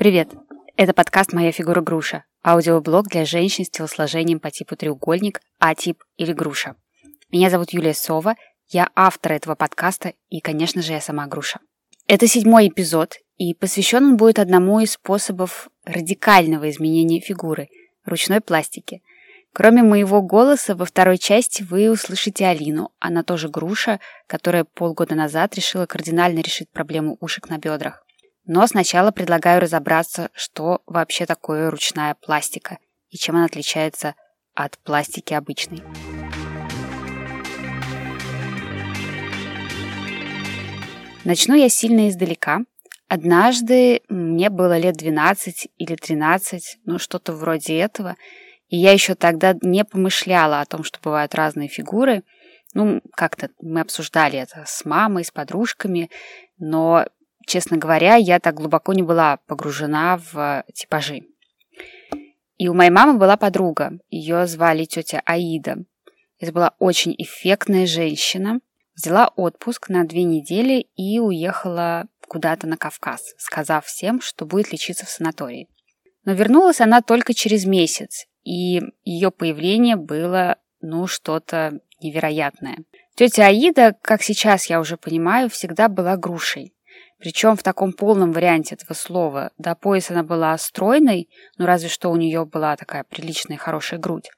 Привет! Это подкаст «Моя фигура груша» – аудиоблог для женщин с телосложением по типу треугольник, А-тип или груша. Меня зовут Юлия Сова, я автор этого подкаста и, конечно же, я сама груша. Это седьмой эпизод, и посвящен он будет одному из способов радикального изменения фигуры – ручной пластики. Кроме моего голоса, во второй части вы услышите Алину. Она тоже груша, которая полгода назад решила кардинально решить проблему ушек на бедрах. Но сначала предлагаю разобраться, что вообще такое ручная пластика и чем она отличается от пластики обычной. Начну я сильно издалека. Однажды мне было лет 12 или 13, ну что-то вроде этого, и я еще тогда не помышляла о том, что бывают разные фигуры. Ну, как-то мы обсуждали это с мамой, с подружками, но честно говоря, я так глубоко не была погружена в типажи. И у моей мамы была подруга, ее звали тетя Аида. Это была очень эффектная женщина. Взяла отпуск на две недели и уехала куда-то на Кавказ, сказав всем, что будет лечиться в санатории. Но вернулась она только через месяц, и ее появление было, ну, что-то невероятное. Тетя Аида, как сейчас я уже понимаю, всегда была грушей. Причем в таком полном варианте этого слова. До пояса она была стройной, ну разве что у нее была такая приличная хорошая грудь.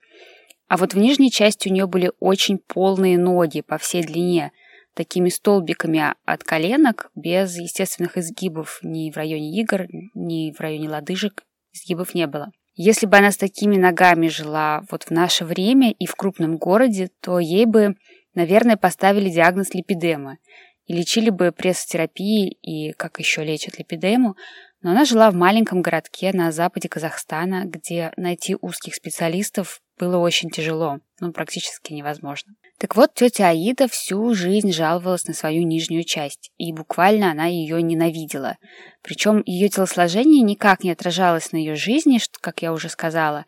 А вот в нижней части у нее были очень полные ноги по всей длине, такими столбиками от коленок, без естественных изгибов ни в районе игр, ни в районе лодыжек, изгибов не было. Если бы она с такими ногами жила вот в наше время и в крупном городе, то ей бы, наверное, поставили диагноз липидемы – и лечили бы прессотерапией и как еще лечат липидему, но она жила в маленьком городке на западе Казахстана, где найти узких специалистов было очень тяжело, ну, практически невозможно. Так вот, тетя Аида всю жизнь жаловалась на свою нижнюю часть, и буквально она ее ненавидела. Причем ее телосложение никак не отражалось на ее жизни, что, как я уже сказала,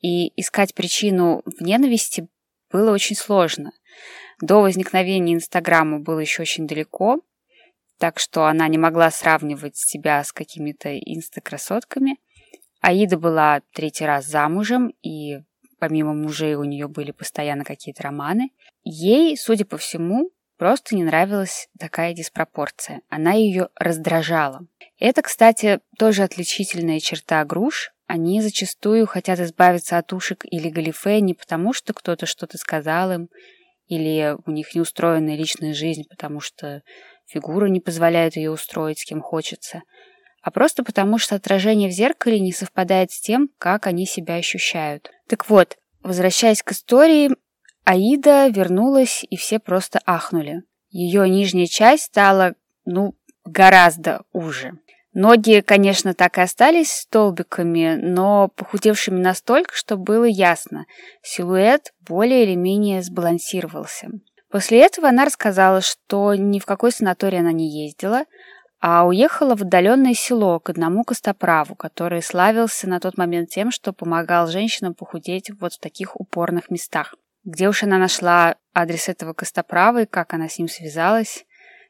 и искать причину в ненависти было очень сложно. До возникновения Инстаграма было еще очень далеко, так что она не могла сравнивать себя с какими-то инстакрасотками. Аида была третий раз замужем, и помимо мужей у нее были постоянно какие-то романы. Ей, судя по всему, просто не нравилась такая диспропорция. Она ее раздражала. Это, кстати, тоже отличительная черта груш. Они зачастую хотят избавиться от ушек или галифе не потому, что кто-то что-то сказал им, или у них неустроенная личная жизнь, потому что фигура не позволяет ее устроить с кем хочется, а просто потому что отражение в зеркале не совпадает с тем, как они себя ощущают. Так вот, возвращаясь к истории, Аида вернулась, и все просто ахнули. Ее нижняя часть стала, ну, гораздо уже. Ноги, конечно, так и остались столбиками, но похудевшими настолько, что было ясно, силуэт более или менее сбалансировался. После этого она рассказала, что ни в какой санаторий она не ездила, а уехала в отдаленное село к одному костоправу, который славился на тот момент тем, что помогал женщинам похудеть вот в таких упорных местах. Где уж она нашла адрес этого костоправа и как она с ним связалась,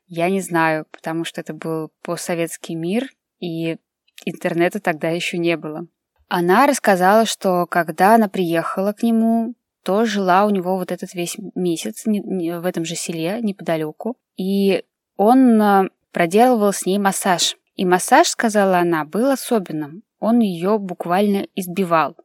я не знаю, потому что это был постсоветский мир, и интернета тогда еще не было. Она рассказала, что когда она приехала к нему, то жила у него вот этот весь месяц в этом же селе неподалеку. И он а, проделывал с ней массаж. И массаж, сказала она, был особенным. Он ее буквально избивал.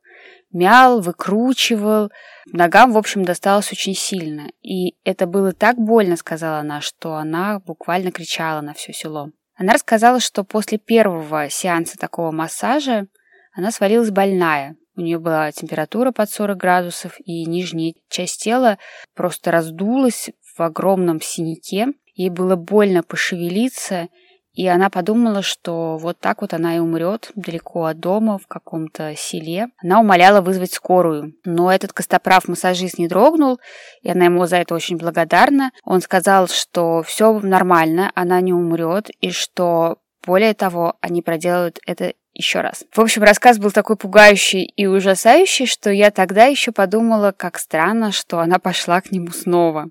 Мял, выкручивал. Ногам, в общем, досталось очень сильно. И это было так больно, сказала она, что она буквально кричала на все село. Она рассказала, что после первого сеанса такого массажа она свалилась больная. У нее была температура под 40 градусов, и нижняя часть тела просто раздулась в огромном синяке. Ей было больно пошевелиться, и она подумала, что вот так вот она и умрет далеко от дома, в каком-то селе. Она умоляла вызвать скорую. Но этот костоправ-массажист не дрогнул, и она ему за это очень благодарна. Он сказал, что все нормально, она не умрет, и что более того, они проделают это еще раз. В общем, рассказ был такой пугающий и ужасающий, что я тогда еще подумала, как странно, что она пошла к нему снова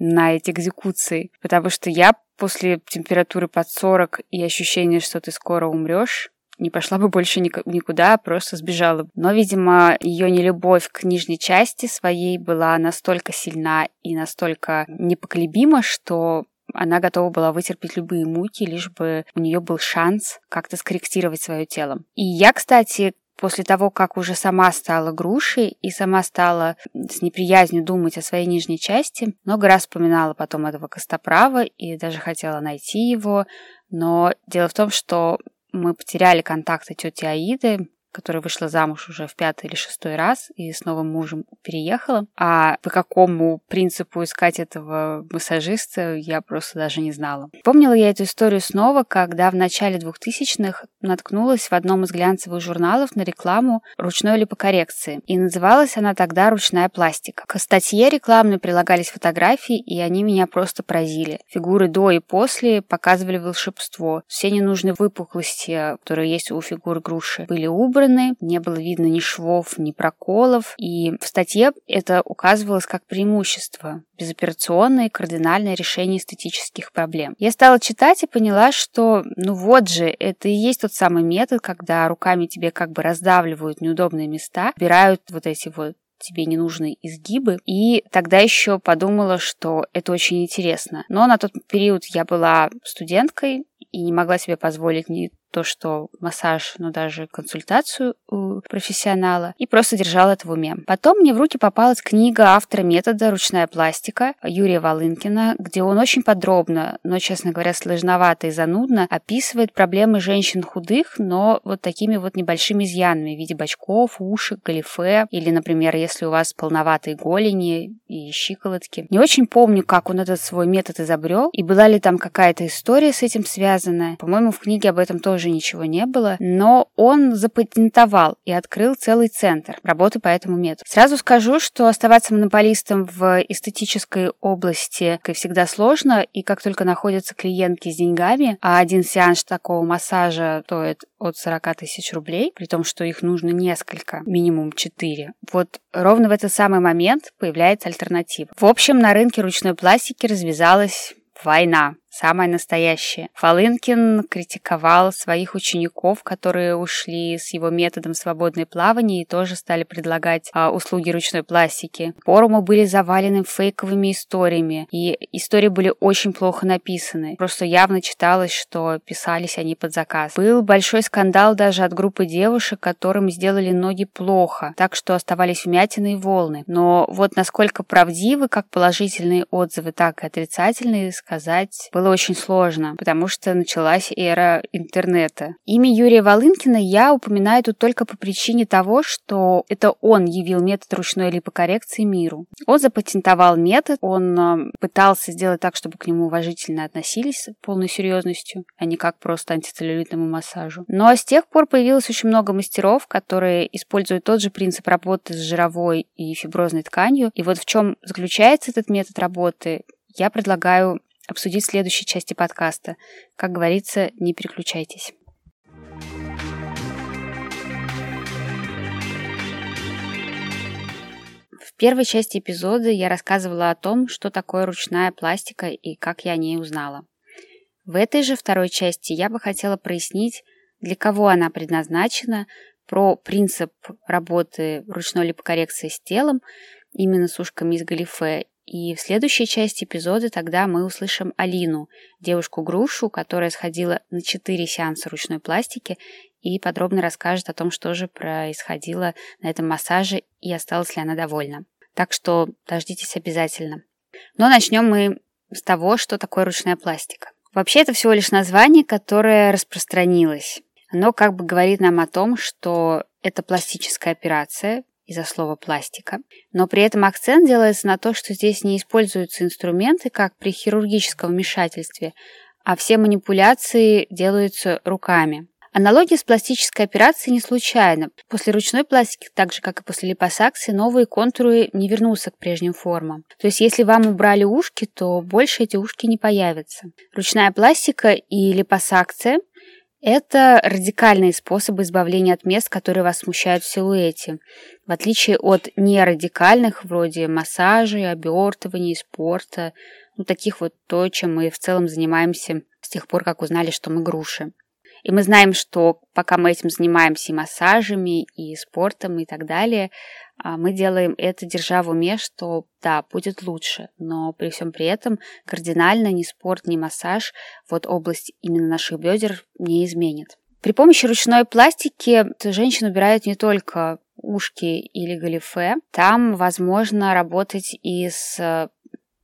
на эти экзекуции, потому что я после температуры под 40 и ощущения, что ты скоро умрешь, не пошла бы больше никуда, просто сбежала. Но, видимо, ее нелюбовь к нижней части своей была настолько сильна и настолько непоколебима, что она готова была вытерпеть любые муки, лишь бы у нее был шанс как-то скорректировать свое тело. И я, кстати, после того, как уже сама стала грушей и сама стала с неприязнью думать о своей нижней части, много раз вспоминала потом этого Костоправа и даже хотела найти его. Но дело в том, что мы потеряли контакты тети Аиды, которая вышла замуж уже в пятый или шестой раз и с новым мужем переехала. А по какому принципу искать этого массажиста, я просто даже не знала. Помнила я эту историю снова, когда в начале 2000-х наткнулась в одном из глянцевых журналов на рекламу ручной липокоррекции. И называлась она тогда «Ручная пластика». К статье рекламной прилагались фотографии, и они меня просто поразили. Фигуры до и после показывали волшебство. Все ненужные выпуклости, которые есть у фигур груши, были убраны, убраны, не было видно ни швов, ни проколов, и в статье это указывалось как преимущество безоперационное и кардинальное решение эстетических проблем. Я стала читать и поняла, что ну вот же, это и есть тот самый метод, когда руками тебе как бы раздавливают неудобные места, убирают вот эти вот тебе ненужные изгибы. И тогда еще подумала, что это очень интересно. Но на тот период я была студенткой и не могла себе позволить ни то, что массаж, но даже консультацию у профессионала, и просто держала это в уме. Потом мне в руки попалась книга автора метода «Ручная пластика» Юрия Волынкина, где он очень подробно, но, честно говоря, сложновато и занудно описывает проблемы женщин худых, но вот такими вот небольшими изъянами в виде бочков, ушек, галифе, или, например, если у вас полноватые голени и щиколотки. Не очень помню, как он этот свой метод изобрел, и была ли там какая-то история с этим связанная. По-моему, в книге об этом тоже тоже ничего не было, но он запатентовал и открыл целый центр работы по этому методу. Сразу скажу, что оставаться монополистом в эстетической области всегда сложно, и как только находятся клиентки с деньгами, а один сеанс такого массажа стоит от 40 тысяч рублей, при том, что их нужно несколько, минимум 4. Вот ровно в этот самый момент появляется альтернатива. В общем, на рынке ручной пластики развязалась война самое настоящее. Волынкин критиковал своих учеников, которые ушли с его методом свободное плавание и тоже стали предлагать а, услуги ручной пластики. Форумы были завалены фейковыми историями, и истории были очень плохо написаны. Просто явно читалось, что писались они под заказ. Был большой скандал даже от группы девушек, которым сделали ноги плохо, так что оставались вмятины и волны. Но вот насколько правдивы как положительные отзывы, так и отрицательные, сказать было очень сложно, потому что началась эра интернета. Имя Юрия Волынкина я упоминаю тут только по причине того, что это он явил метод ручной липокоррекции миру. Он запатентовал метод, он э, пытался сделать так, чтобы к нему уважительно относились полной серьезностью, а не как просто антицеллюлитному массажу. Но с тех пор появилось очень много мастеров, которые используют тот же принцип работы с жировой и фиброзной тканью. И вот в чем заключается этот метод работы, я предлагаю обсудить в следующей части подкаста. Как говорится, не переключайтесь. В первой части эпизода я рассказывала о том, что такое ручная пластика и как я о ней узнала. В этой же второй части я бы хотела прояснить, для кого она предназначена, про принцип работы ручной липокоррекции с телом, именно с ушками из галифе, и в следующей части эпизода тогда мы услышим Алину, девушку-грушу, которая сходила на 4 сеанса ручной пластики и подробно расскажет о том, что же происходило на этом массаже и осталась ли она довольна. Так что дождитесь обязательно. Но начнем мы с того, что такое ручная пластика. Вообще это всего лишь название, которое распространилось. Оно как бы говорит нам о том, что это пластическая операция, из-за слова пластика. Но при этом акцент делается на то, что здесь не используются инструменты, как при хирургическом вмешательстве, а все манипуляции делаются руками. Аналогия с пластической операцией не случайна. После ручной пластики, так же как и после липосакции, новые контуры не вернутся к прежним формам. То есть если вам убрали ушки, то больше эти ушки не появятся. Ручная пластика и липосакция это радикальные способы избавления от мест, которые вас смущают в силуэте, в отличие от нерадикальных, вроде массажей, обертываний, спорта, ну, таких вот то, чем мы в целом занимаемся с тех пор, как узнали, что мы груши. И мы знаем, что пока мы этим занимаемся и массажами, и спортом, и так далее, а, мы делаем это, держа в уме, что да, будет лучше, но при всем при этом кардинально ни спорт, ни массаж вот область именно наших бедер не изменит. При помощи ручной пластики женщина убирает не только ушки или галифе, там возможно работать и с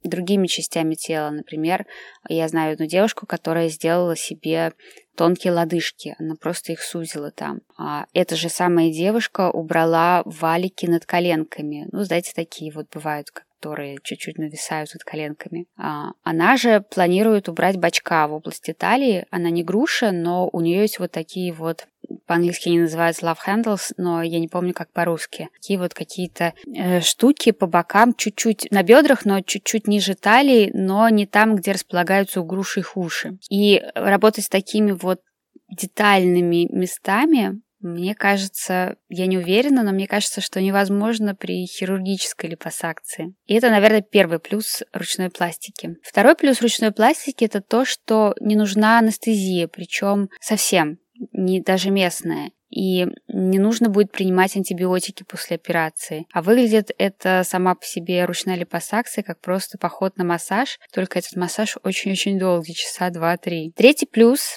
другими частями тела. Например, я знаю одну девушку, которая сделала себе тонкие лодыжки. Она просто их сузила там. А эта же самая девушка убрала валики над коленками. Ну, знаете, такие вот бывают, которые чуть-чуть нависают над коленками. А, она же планирует убрать бачка в области талии. Она не груша, но у нее есть вот такие вот по-английски они называются love handles, но я не помню, как по-русски. Такие вот какие-то э, штуки по бокам, чуть-чуть на бедрах, но чуть-чуть ниже талии, но не там, где располагаются у груши их уши. И работать с такими вот детальными местами мне кажется, я не уверена, но мне кажется, что невозможно при хирургической липосакции. И это, наверное, первый плюс ручной пластики. Второй плюс ручной пластики это то, что не нужна анестезия, причем совсем, не даже местная и не нужно будет принимать антибиотики после операции. А выглядит это сама по себе ручная липосакция как просто поход на массаж, только этот массаж очень-очень долгий, часа два-три. Третий плюс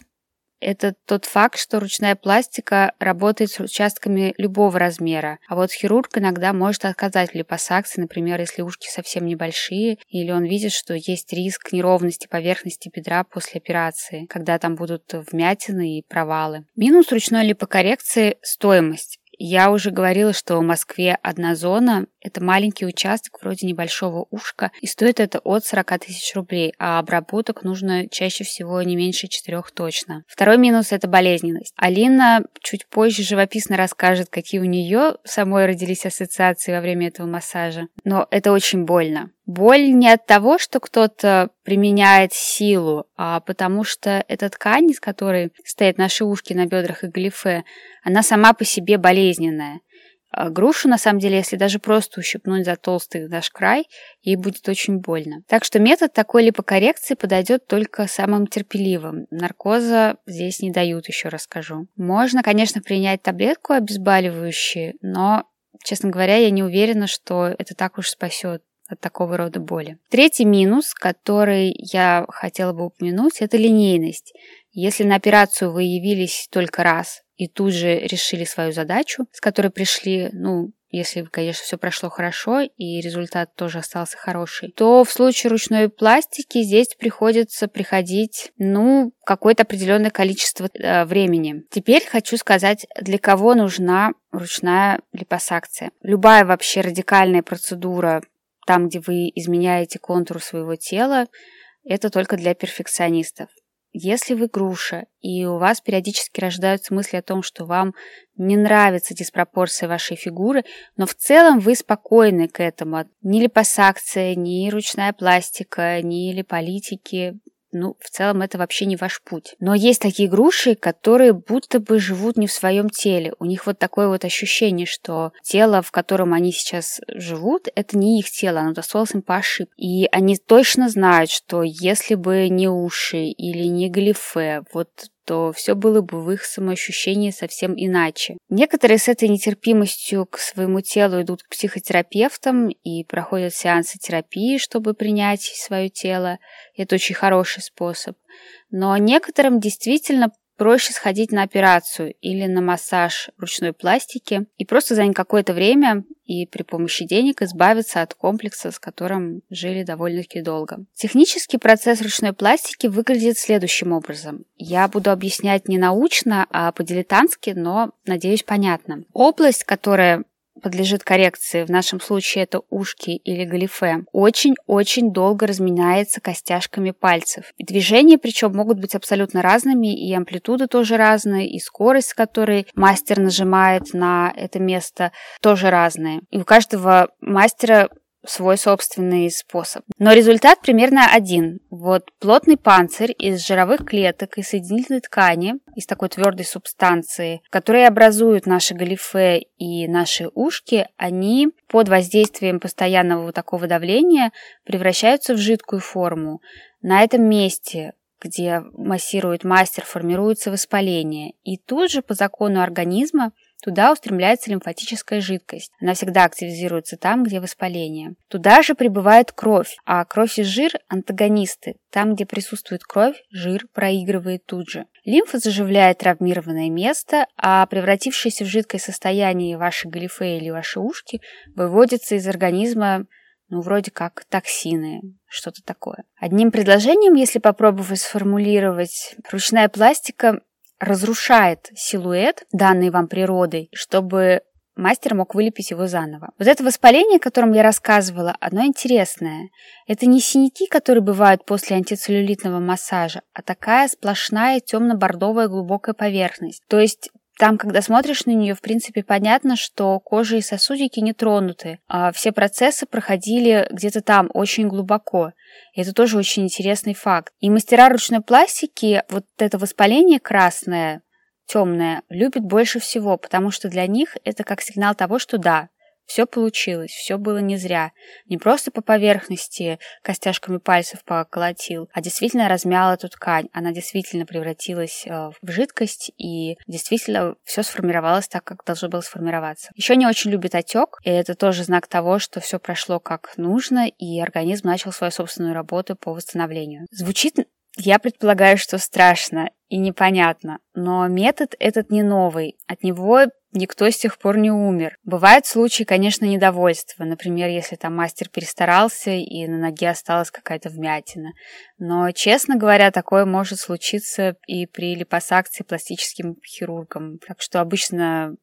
это тот факт, что ручная пластика работает с участками любого размера, а вот хирург иногда может отказать в липосакции, например, если ушки совсем небольшие, или он видит, что есть риск неровности поверхности бедра после операции, когда там будут вмятины и провалы. Минус ручной липокоррекции – стоимость. Я уже говорила, что в Москве одна зона – это маленький участок вроде небольшого ушка, и стоит это от 40 тысяч рублей, а обработок нужно чаще всего не меньше четырех точно. Второй минус – это болезненность. Алина чуть позже живописно расскажет, какие у нее самой родились ассоциации во время этого массажа, но это очень больно. Боль не от того, что кто-то применяет силу, а потому что эта ткань, из которой стоят наши ушки на бедрах и галифе, она сама по себе болезненная. А грушу, на самом деле, если даже просто ущипнуть за толстый наш край, ей будет очень больно. Так что метод такой липокоррекции подойдет только самым терпеливым. Наркоза здесь не дают, еще расскажу. Можно, конечно, принять таблетку обезболивающую, но, честно говоря, я не уверена, что это так уж спасет от такого рода боли. Третий минус, который я хотела бы упомянуть, это линейность. Если на операцию вы явились только раз и тут же решили свою задачу, с которой пришли, ну, если, конечно, все прошло хорошо и результат тоже остался хороший, то в случае ручной пластики здесь приходится приходить, ну, какое-то определенное количество э, времени. Теперь хочу сказать, для кого нужна ручная липосакция. Любая вообще радикальная процедура там, где вы изменяете контур своего тела, это только для перфекционистов. Если вы груша, и у вас периодически рождаются мысли о том, что вам не нравится диспропорция вашей фигуры, но в целом вы спокойны к этому. Ни липосакция, ни ручная пластика, ни липолитики ну, в целом это вообще не ваш путь. Но есть такие груши, которые будто бы живут не в своем теле. У них вот такое вот ощущение, что тело, в котором они сейчас живут, это не их тело, оно досталось им по ошибке. И они точно знают, что если бы не уши или не галифе, вот то все было бы в их самоощущении совсем иначе. Некоторые с этой нетерпимостью к своему телу идут к психотерапевтам и проходят сеансы терапии, чтобы принять свое тело. Это очень хороший способ. Но некоторым действительно проще сходить на операцию или на массаж ручной пластики и просто занять какое-то время и при помощи денег избавиться от комплекса, с которым жили довольно-таки долго. Технический процесс ручной пластики выглядит следующим образом. Я буду объяснять не научно, а по-дилетантски, но, надеюсь, понятно. Область, которая подлежит коррекции, в нашем случае это ушки или галифе, очень-очень долго разменяется костяшками пальцев. И движения причем могут быть абсолютно разными, и амплитуда тоже разная, и скорость, с которой мастер нажимает на это место, тоже разная. И у каждого мастера свой собственный способ. Но результат примерно один. Вот плотный панцирь из жировых клеток и соединительной ткани, из такой твердой субстанции, которые образуют наши галифе и наши ушки, они под воздействием постоянного вот такого давления превращаются в жидкую форму. На этом месте где массирует мастер, формируется воспаление. И тут же по закону организма Туда устремляется лимфатическая жидкость. Она всегда активизируется там, где воспаление. Туда же прибывает кровь, а кровь и жир – антагонисты. Там, где присутствует кровь, жир проигрывает тут же. Лимфа заживляет травмированное место, а превратившееся в жидкое состояние ваши галифе или ваши ушки выводятся из организма ну, вроде как токсины, что-то такое. Одним предложением, если попробовать сформулировать, ручная пластика разрушает силуэт, данный вам природой, чтобы мастер мог вылепить его заново. Вот это воспаление, о котором я рассказывала, оно интересное. Это не синяки, которые бывают после антицеллюлитного массажа, а такая сплошная темно-бордовая глубокая поверхность. То есть там, когда смотришь на нее, в принципе, понятно, что кожа и сосудики не тронуты. А все процессы проходили где-то там, очень глубоко. И это тоже очень интересный факт. И мастера ручной пластики вот это воспаление красное, темное, любят больше всего, потому что для них это как сигнал того, что да, все получилось, все было не зря. Не просто по поверхности костяшками пальцев поколотил, а действительно размял эту ткань. Она действительно превратилась э, в жидкость, и действительно все сформировалось так, как должно было сформироваться. Еще не очень любит отек, и это тоже знак того, что все прошло как нужно, и организм начал свою собственную работу по восстановлению. Звучит я предполагаю, что страшно и непонятно, но метод этот не новый. От него никто с тех пор не умер. Бывают случаи, конечно, недовольства. Например, если там мастер перестарался и на ноге осталась какая-то вмятина. Но, честно говоря, такое может случиться и при липосакции пластическим хирургом. Так что обычно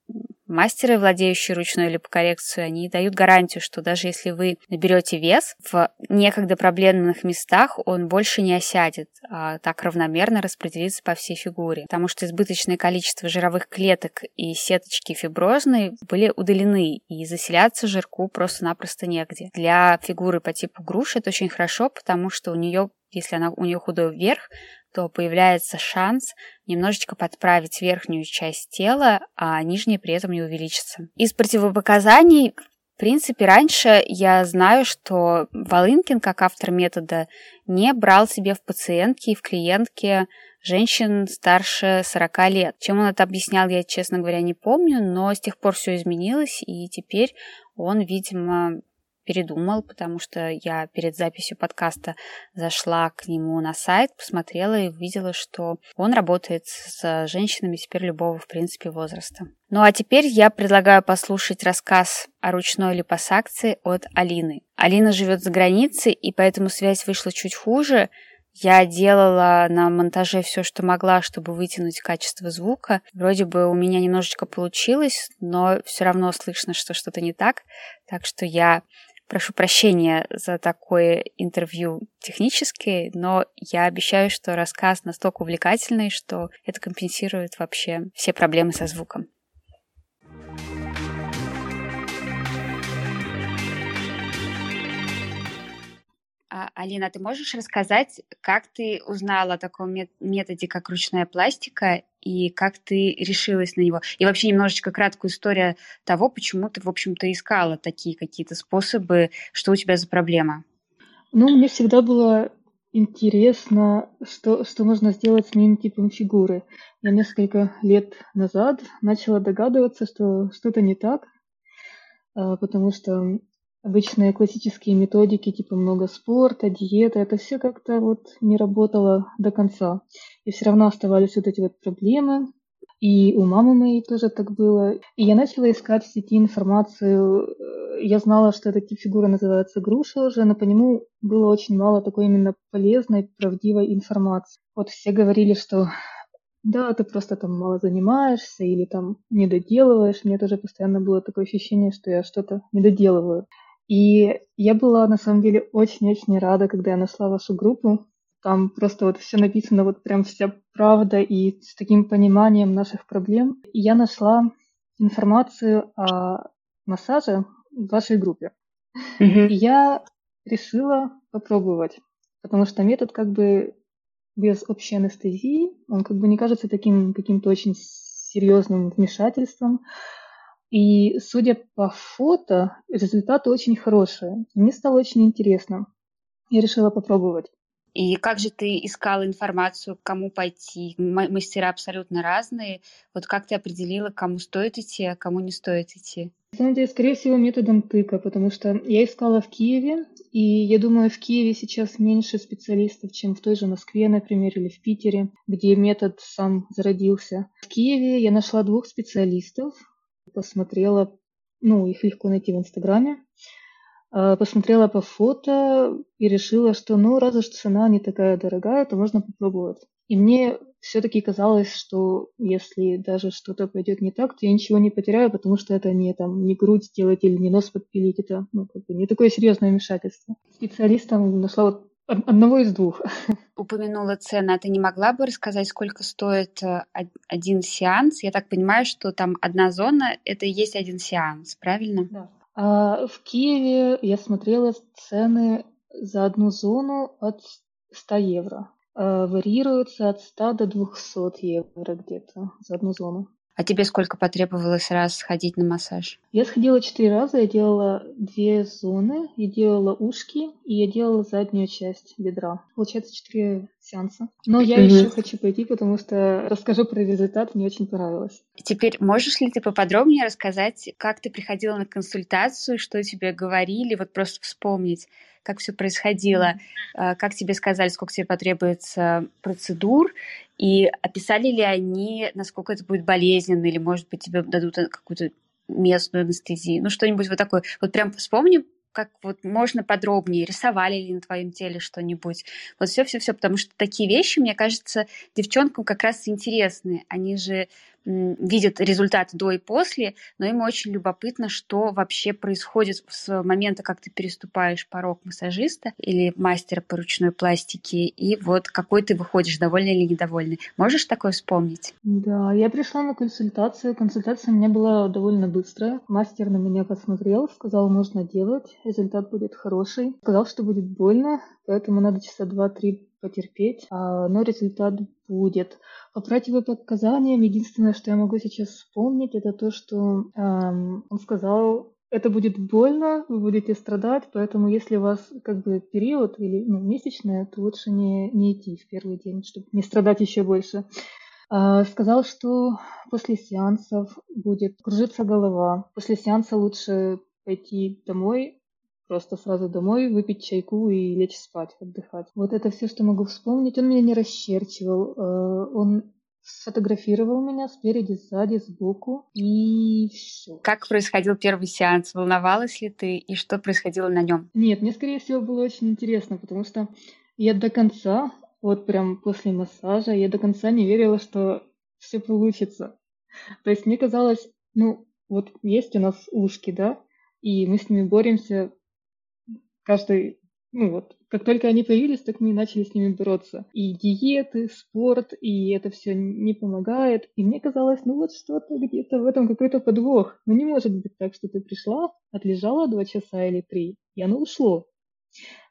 Мастеры, владеющие ручной липокоррекцией, они дают гарантию, что даже если вы наберете вес, в некогда проблемных местах он больше не осядет, а так равномерно распределится по всей фигуре. Потому что избыточное количество жировых клеток и сеточки фиброзной были удалены, и заселяться жирку просто-напросто негде. Для фигуры по типу груши это очень хорошо, потому что у нее если она, у нее худой вверх, то появляется шанс немножечко подправить верхнюю часть тела, а нижняя при этом не увеличится. Из противопоказаний в принципе, раньше я знаю, что Волынкин, как автор метода, не брал себе в пациентки и в клиентки женщин старше 40 лет. Чем он это объяснял, я, честно говоря, не помню, но с тех пор все изменилось, и теперь он, видимо, передумал, потому что я перед записью подкаста зашла к нему на сайт, посмотрела и увидела, что он работает с женщинами теперь любого, в принципе, возраста. Ну а теперь я предлагаю послушать рассказ о ручной липосакции от Алины. Алина живет за границей, и поэтому связь вышла чуть хуже. Я делала на монтаже все, что могла, чтобы вытянуть качество звука. Вроде бы у меня немножечко получилось, но все равно слышно, что что-то не так. Так что я Прошу прощения за такое интервью техническое, но я обещаю, что рассказ настолько увлекательный, что это компенсирует вообще все проблемы со звуком. Алина, ты можешь рассказать, как ты узнала о таком методе, как ручная пластика, и как ты решилась на него? И вообще немножечко краткую историю того, почему ты, в общем-то, искала такие какие-то способы, что у тебя за проблема? Ну, мне всегда было интересно, что, что можно сделать с моим типом фигуры. Я несколько лет назад начала догадываться, что что-то не так, а, потому что обычные классические методики, типа много спорта, диета, это все как-то вот не работало до конца. И все равно оставались вот эти вот проблемы. И у мамы моей тоже так было. И я начала искать в сети информацию. Я знала, что эта тип фигуры называется груша уже, но по нему было очень мало такой именно полезной, правдивой информации. Вот все говорили, что да, ты просто там мало занимаешься или там не доделываешь. Мне тоже постоянно было такое ощущение, что я что-то не доделываю. И я была на самом деле очень-очень рада, когда я нашла вашу группу. Там просто вот все написано, вот прям вся правда и с таким пониманием наших проблем. И я нашла информацию о массаже в вашей группе. Mm-hmm. И я решила попробовать, потому что метод как бы без общей анестезии, он как бы не кажется таким каким-то очень серьезным вмешательством. И судя по фото, результаты очень хорошие. Мне стало очень интересно. Я решила попробовать. И как же ты искала информацию, к кому пойти? Мастера абсолютно разные. Вот как ты определила, кому стоит идти, а кому не стоит идти? На самом деле, скорее всего, методом тыка, потому что я искала в Киеве, и я думаю, в Киеве сейчас меньше специалистов, чем в той же Москве, например, или в Питере, где метод сам зародился. В Киеве я нашла двух специалистов, посмотрела, ну, их легко найти в Инстаграме, а, посмотрела по фото и решила, что, ну, раз уж цена не такая дорогая, то можно попробовать. И мне все-таки казалось, что если даже что-то пойдет не так, то я ничего не потеряю, потому что это не там не грудь сделать или не нос подпилить, это ну, как бы не такое серьезное вмешательство. Специалистом нашла вот одного из двух. Упомянула цены. А ты не могла бы рассказать, сколько стоит э, один сеанс? Я так понимаю, что там одна зона — это и есть один сеанс, правильно? Да. А в Киеве я смотрела цены за одну зону от 100 евро. Э, варьируются от 100 до 200 евро где-то за одну зону. А тебе сколько потребовалось раз сходить на массаж? Я сходила четыре раза, я делала две зоны, я делала ушки и я делала заднюю часть бедра. Получается четыре сеанса. Но я mm еще хочу пойти, потому что расскажу про результат, мне очень понравилось. Теперь можешь ли ты поподробнее рассказать, как ты приходила на консультацию, что тебе говорили, вот просто вспомнить, как все происходило, mm как тебе сказали, сколько тебе потребуется процедур, и описали ли они, насколько это будет болезненно, или, может быть, тебе дадут какую-то местную анестезию, ну что-нибудь вот такое. Вот прям вспомни как вот можно подробнее, рисовали ли на твоем теле что-нибудь. Вот все-все-все, потому что такие вещи, мне кажется, девчонкам как раз интересны. Они же видят результаты до и после, но им очень любопытно, что вообще происходит с момента, как ты переступаешь порог массажиста или мастера по ручной пластике, и вот какой ты выходишь, довольный или недовольный. Можешь такое вспомнить? Да, я пришла на консультацию. Консультация у меня была довольно быстрая. Мастер на меня посмотрел, сказал, можно делать, результат будет хороший. Сказал, что будет больно, поэтому надо часа два-три потерпеть, а, но результат будет. По противопоказаниям, единственное, что я могу сейчас вспомнить, это то, что эм, он сказал, это будет больно, вы будете страдать, поэтому если у вас как бы период или ну, месячное, то лучше не, не идти в первый день, чтобы не страдать еще больше. Э, сказал, что после сеансов будет кружиться голова. После сеанса лучше пойти домой, Просто сразу домой, выпить чайку и лечь спать, отдыхать. Вот это все, что могу вспомнить. Он меня не расчерчивал. Э, он сфотографировал меня спереди, сзади, сбоку и все. Как происходил первый сеанс? Волновалась ли ты и что происходило на нем? Нет, мне скорее всего было очень интересно, потому что я до конца, вот прям после массажа, я до конца не верила, что все получится. То есть мне казалось, ну вот есть у нас ушки, да, и мы с ними боремся каждый, ну вот, как только они появились, так мы начали с ними бороться. И диеты, спорт, и это все не помогает. И мне казалось, ну вот что-то где-то в этом какой-то подвох. Ну не может быть так, что ты пришла, отлежала два часа или три, и оно ушло.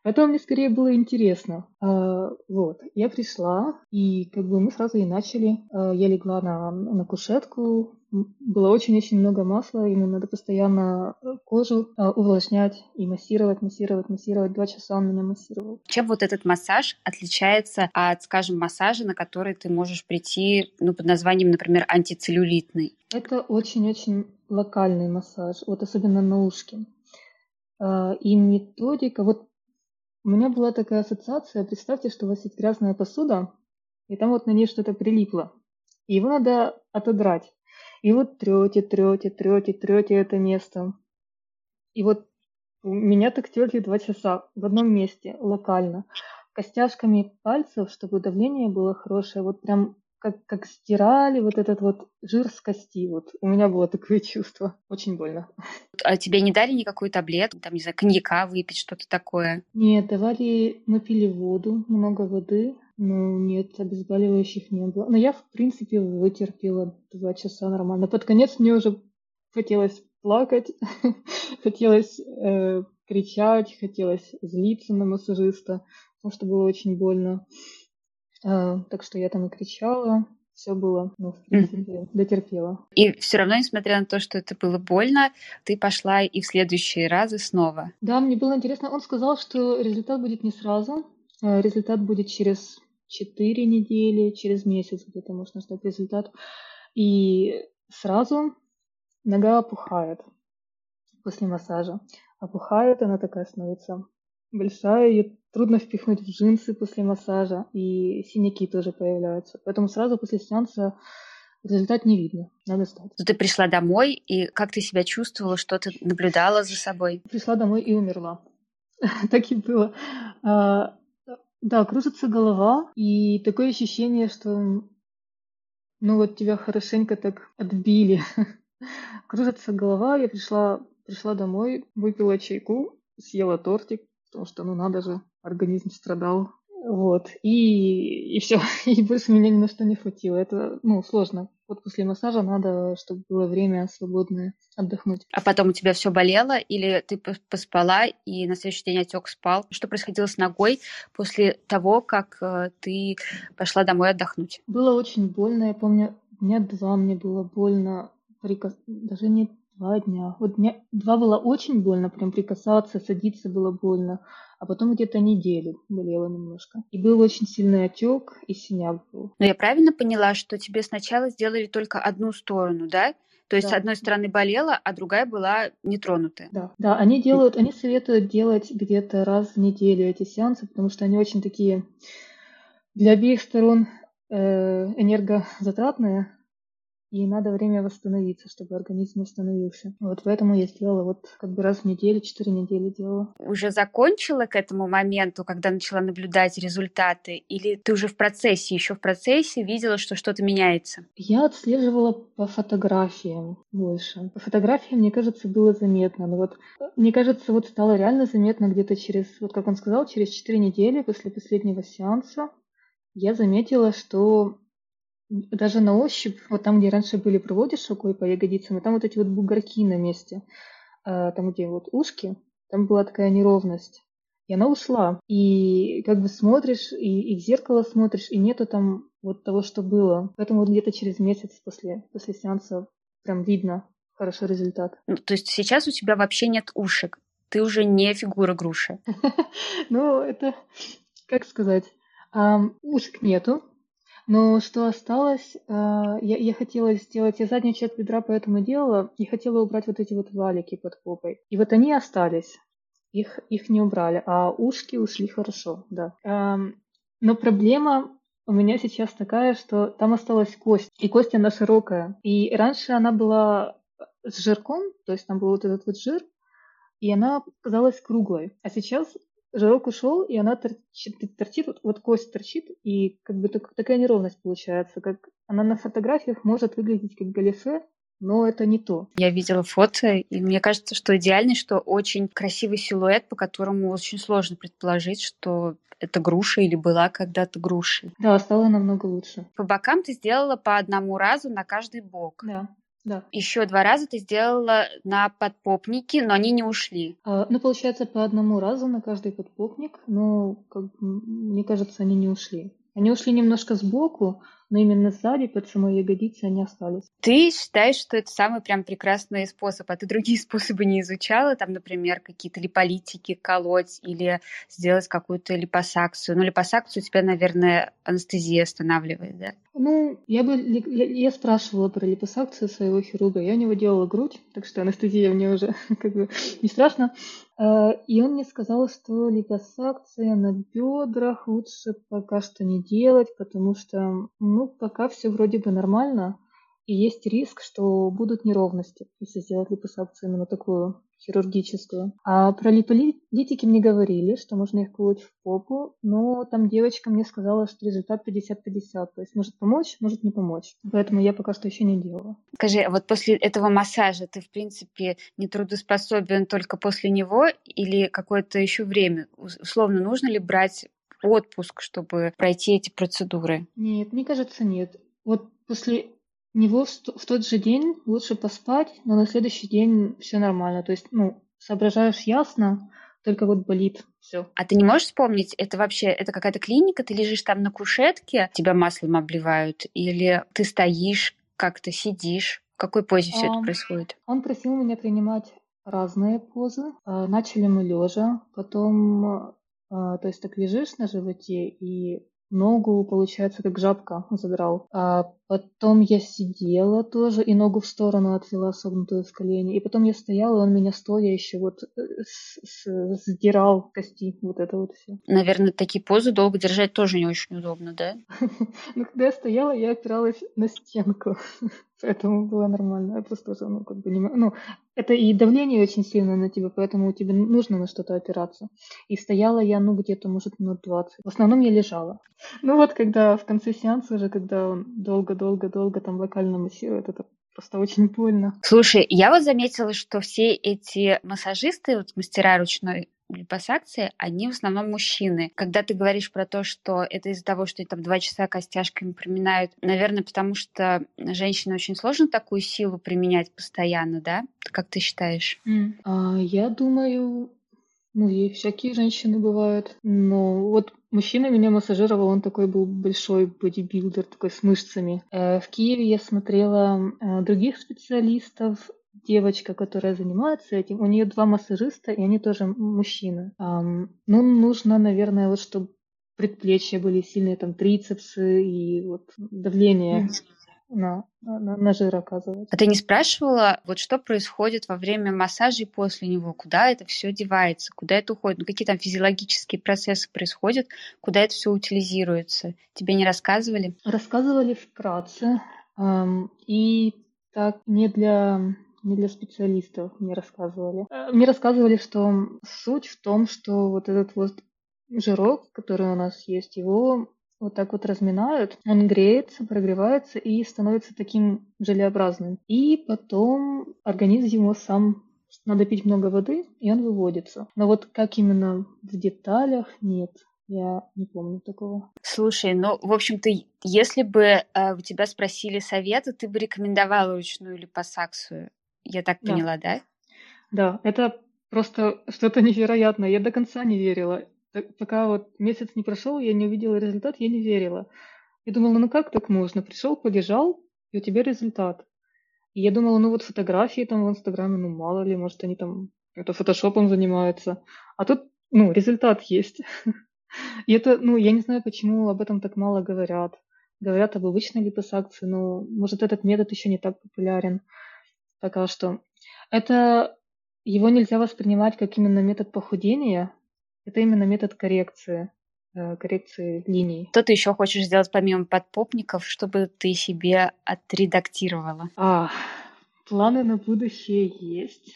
Потом мне скорее было интересно. А, вот, я пришла, и как бы мы сразу и начали. А, я легла на, на кушетку, было очень-очень много масла, ему надо постоянно э, кожу а, увлажнять и массировать, массировать, массировать. Два часа он меня массировал. Чем вот этот массаж отличается от, скажем, массажа, на который ты можешь прийти ну, под названием, например, антицеллюлитный? Это очень-очень локальный массаж, вот особенно на ушке. И методика, вот у меня была такая ассоциация, представьте, что у вас есть грязная посуда, и там вот на ней что-то прилипло. И его надо отодрать. И вот трете, трете, трете, трете это место. И вот меня так терли два часа в одном месте, локально. Костяшками пальцев, чтобы давление было хорошее. Вот прям как, как стирали вот этот вот жир с кости. Вот у меня было такое чувство. Очень больно. А тебе не дали никакую таблетку, там, не знаю, коньяка выпить, что-то такое? Нет, давали, мы пили воду, много воды, но нет, обезболивающих не было. Но я, в принципе, вытерпела два часа нормально. Под конец мне уже хотелось плакать, хотелось э, кричать, хотелось злиться на массажиста, потому что было очень больно. А, так что я там и кричала, все было, ну, в принципе, mm-hmm. дотерпела. И все равно, несмотря на то, что это было больно, ты пошла и в следующие разы снова. Да, мне было интересно. Он сказал, что результат будет не сразу. э, результат будет через 4 недели, через месяц где-то можно ждать результат. И сразу нога опухает после массажа. Опухает, она такая становится большая, ее трудно впихнуть в джинсы после массажа, и синяки тоже появляются. Поэтому сразу после сеанса результат не видно, надо ждать. Ты пришла домой, и как ты себя чувствовала, что ты наблюдала за собой? Пришла домой и умерла. так и было. Да, кружится голова, и такое ощущение, что ну вот тебя хорошенько так отбили. кружится голова, я пришла, пришла домой, выпила чайку, съела тортик, потому что, ну, надо же, организм страдал. Вот, и, и все, и больше меня ни на что не хватило. Это, ну, сложно. Вот после массажа надо, чтобы было время свободное отдохнуть. А потом у тебя все болело, или ты поспала и на следующий день отек спал? Что происходило с ногой после того, как э, ты пошла домой отдохнуть? Было очень больно, я помню, дня два мне было больно, прикос... даже не Два дня. Вот мне два было очень больно, прям прикасаться, садиться было больно, а потом где-то неделю болело немножко. И был очень сильный отек и синяк был. Но я правильно поняла, что тебе сначала сделали только одну сторону, да? То есть да. с одной стороны болела, а другая была нетронутая. Да, да, они делают, они советуют делать где-то раз в неделю эти сеансы, потому что они очень такие для обеих сторон э, энергозатратные, и надо время восстановиться, чтобы организм восстановился. Вот поэтому я сделала вот как бы раз в неделю, четыре недели делала. Уже закончила к этому моменту, когда начала наблюдать результаты, или ты уже в процессе, еще в процессе видела, что что-то меняется? Я отслеживала по фотографиям больше. По фотографиям, мне кажется, было заметно. Но вот, мне кажется, вот стало реально заметно где-то через, вот как он сказал, через четыре недели после последнего сеанса я заметила, что даже на ощупь, вот там, где раньше были проводишь рукой по ягодицам, и там вот эти вот бугорки на месте, а, там, где вот ушки, там была такая неровность. И она ушла. И как бы смотришь, и, и в зеркало смотришь, и нету там вот того, что было. Поэтому вот где-то через месяц после, после сеанса прям видно хороший результат. Ну, то есть сейчас у тебя вообще нет ушек? Ты уже не фигура груши? Ну, это, как сказать, ушек нету, но что осталось, а, я, я хотела сделать, я заднюю часть бедра поэтому делала, и хотела убрать вот эти вот валики под попой. И вот они остались, их, их не убрали, а ушки ушли хорошо, да. Но проблема у меня сейчас такая, что там осталась кость, и кость она широкая. И раньше она была с жирком, то есть там был вот этот вот жир, и она казалась круглой. А сейчас жирок ушел, и она торчит, торчит вот, вот кость торчит, и как бы так, такая неровность получается, как она на фотографиях может выглядеть как галифе, но это не то. Я видела фото, и мне кажется, что идеальный, что очень красивый силуэт, по которому очень сложно предположить, что это груша или была когда-то грушей. Да, стало намного лучше. По бокам ты сделала по одному разу на каждый бок. Да. Да. Еще два раза ты сделала на подпопнике, но они не ушли. А, ну, получается, по одному разу на каждый подпопник, но, как, мне кажется, они не ушли. Они ушли немножко сбоку, но именно сзади, под самой ягодицей, они остались. Ты считаешь, что это самый прям прекрасный способ, а ты другие способы не изучала? Там, например, какие-то липолитики колоть или сделать какую-то липосакцию? Ну, липосакцию у тебя, наверное, анестезия останавливает, да? Ну, я бы я, я спрашивала про липосакцию своего хирурга. Я у него делала грудь, так что анестезия мне уже как бы не страшно. Э, и он мне сказал, что липосакция на бедрах лучше пока что не делать, потому что, ну, пока все вроде бы нормально, и есть риск, что будут неровности, если сделать липосакцию именно такую хирургическую. А про липолитики мне говорили, что можно их колоть в попу, но там девочка мне сказала, что результат 50-50, то есть может помочь, может не помочь. Поэтому я пока что еще не делала. Скажи, а вот после этого массажа ты, в принципе, не трудоспособен только после него или какое-то еще время? Условно, нужно ли брать отпуск, чтобы пройти эти процедуры? Нет, мне кажется, нет. Вот после него в тот же день лучше поспать, но на следующий день все нормально. То есть, ну, соображаешь ясно, только вот болит все. А ты не можешь вспомнить, это вообще, это какая-то клиника, ты лежишь там на кушетке, тебя маслом обливают, или ты стоишь, как-то сидишь? В какой позе все это происходит? Он просил меня принимать разные позы. А, начали мы лежа, потом А, то есть так лежишь на животе и ногу, получается, как жабка задрал. А потом я сидела тоже и ногу в сторону отвела, согнутую в колени. И потом я стояла, и он меня стоя еще вот э, с, с, сдирал кости, вот это вот все. Наверное, такие позы долго держать тоже не очень удобно, да? Ну, когда я стояла, я опиралась на стенку. Поэтому было нормально. Я просто тоже, ну, как бы не... Ну, это и давление очень сильное на тебя, поэтому тебе нужно на что-то опираться. И стояла я, ну, где-то, может, минут 20. В основном я лежала. Ну вот, когда в конце сеанса уже, когда он долго-долго-долго там локально массирует, это просто очень больно. Слушай, я вот заметила, что все эти массажисты, вот мастера ручной липосакции, они в основном мужчины. Когда ты говоришь про то, что это из-за того, что там два часа костяшками приминают, наверное, потому что женщине очень сложно такую силу применять постоянно, да? Как ты считаешь? Mm. А, я думаю, ну, и всякие женщины бывают. Но вот мужчина меня массажировал, он такой был большой бодибилдер, такой с мышцами. Э, в Киеве я смотрела э, других специалистов, девочка, которая занимается этим, у нее два массажиста, и они тоже мужчины. Um, ну, нужно, наверное, вот чтобы предплечья были сильные, там, трицепсы и вот давление. На, на, на жир оказывается. А ты не спрашивала, вот что происходит во время массажа и после него? Куда это все девается? Куда это уходит? Ну, какие там физиологические процессы происходят? Куда это все утилизируется? Тебе не рассказывали? Рассказывали вкратце. Эм, и так не для не для специалистов мне рассказывали. Э, мне рассказывали, что суть в том, что вот этот вот жирок, который у нас есть, его вот так вот разминают, он греется, прогревается и становится таким желеобразным. И потом организм ему сам надо пить много воды, и он выводится. Но вот как именно в деталях, нет. Я не помню такого. Слушай, ну, в общем-то, если бы э, у тебя спросили совета, ты бы рекомендовала ручную липосакцию я так Да. поняла, да? Да, это просто что-то невероятное. Я до конца не верила. Пока вот месяц не прошел, я не увидела результат, я не верила. Я думала, ну как так можно? Пришел, полежал, и у тебя результат. И я думала, ну вот фотографии там в Инстаграме, ну мало ли, может они там это фотошопом занимаются. А тут, ну, результат есть. И это, ну, я не знаю, почему об этом так мало говорят. Говорят об обычной липосакции, но, может, этот метод еще не так популярен пока что. Это его нельзя воспринимать как именно метод похудения, это именно метод коррекции, э, коррекции линий. Что ты еще хочешь сделать помимо подпопников, чтобы ты себе отредактировала? А, планы на будущее есть.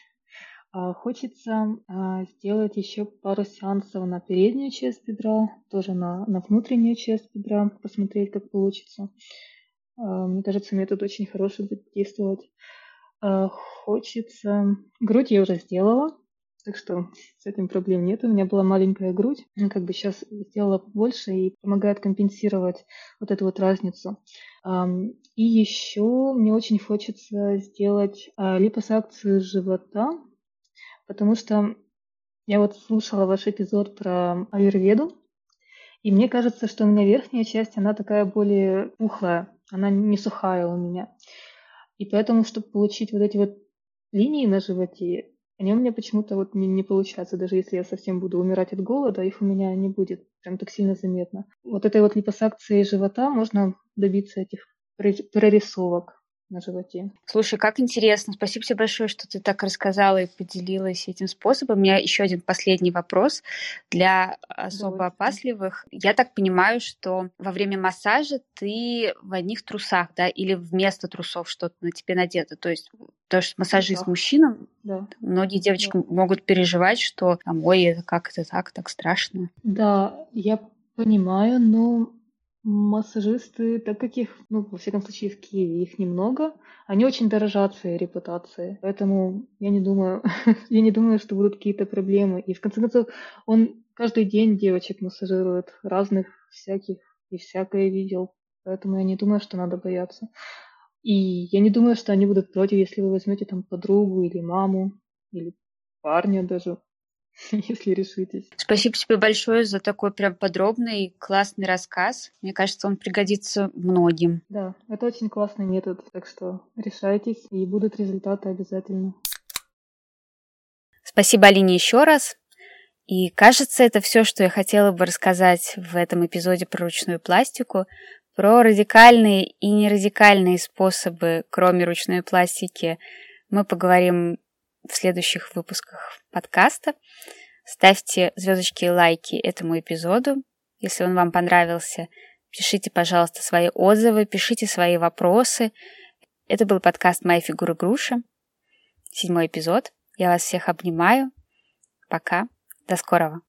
А, хочется а, сделать еще пару сеансов на переднюю часть бедра, тоже на, на внутреннюю часть бедра, посмотреть, как получится. А, мне кажется, метод очень хороший будет действовать. А, хочется... Грудь я уже сделала, так что с этим проблем нет. У меня была маленькая грудь, ну, как бы сейчас сделала больше и помогает компенсировать вот эту вот разницу. И еще мне очень хочется сделать а, липосакцию живота, потому что я вот слушала ваш эпизод про аюрведу, и мне кажется, что у меня верхняя часть, она такая более пухлая, она не сухая у меня. И поэтому, чтобы получить вот эти вот линии на животе, они у меня почему-то вот не, не получаются. Даже если я совсем буду умирать от голода, их у меня не будет прям так сильно заметно. Вот этой вот липосакции живота можно добиться этих прорисовок на животе. Слушай, как интересно. Спасибо тебе большое, что ты так рассказала и поделилась этим способом. У меня еще один последний вопрос для особо Давай. опасливых. Я так понимаю, что во время массажа ты в одних трусах, да, или вместо трусов что-то на тебе надето. То есть то, что массажист да. мужчинам, да. многие девочки да. могут переживать, что там, ой, это как это так, так страшно. Да, я понимаю, но Массажисты, так как их, ну, во всяком случае, в Киеве их немного, они очень дорожат своей репутацией. Поэтому я не думаю, я не думаю, что будут какие-то проблемы. И в конце концов, он каждый день девочек массажирует, разных, всяких, и всякое видел. Поэтому я не думаю, что надо бояться. И я не думаю, что они будут против, если вы возьмете там подругу или маму, или парня даже. если решитесь. Спасибо тебе большое за такой прям подробный, классный рассказ. Мне кажется, он пригодится многим. Да, это очень классный метод, так что решайтесь, и будут результаты обязательно. Спасибо Алине еще раз. И кажется, это все, что я хотела бы рассказать в этом эпизоде про ручную пластику, про радикальные и нерадикальные способы, кроме ручной пластики, мы поговорим в следующих выпусках подкаста. Ставьте звездочки и лайки этому эпизоду, если он вам понравился. Пишите, пожалуйста, свои отзывы, пишите свои вопросы. Это был подкаст «Моя фигура груша». Седьмой эпизод. Я вас всех обнимаю. Пока. До скорого.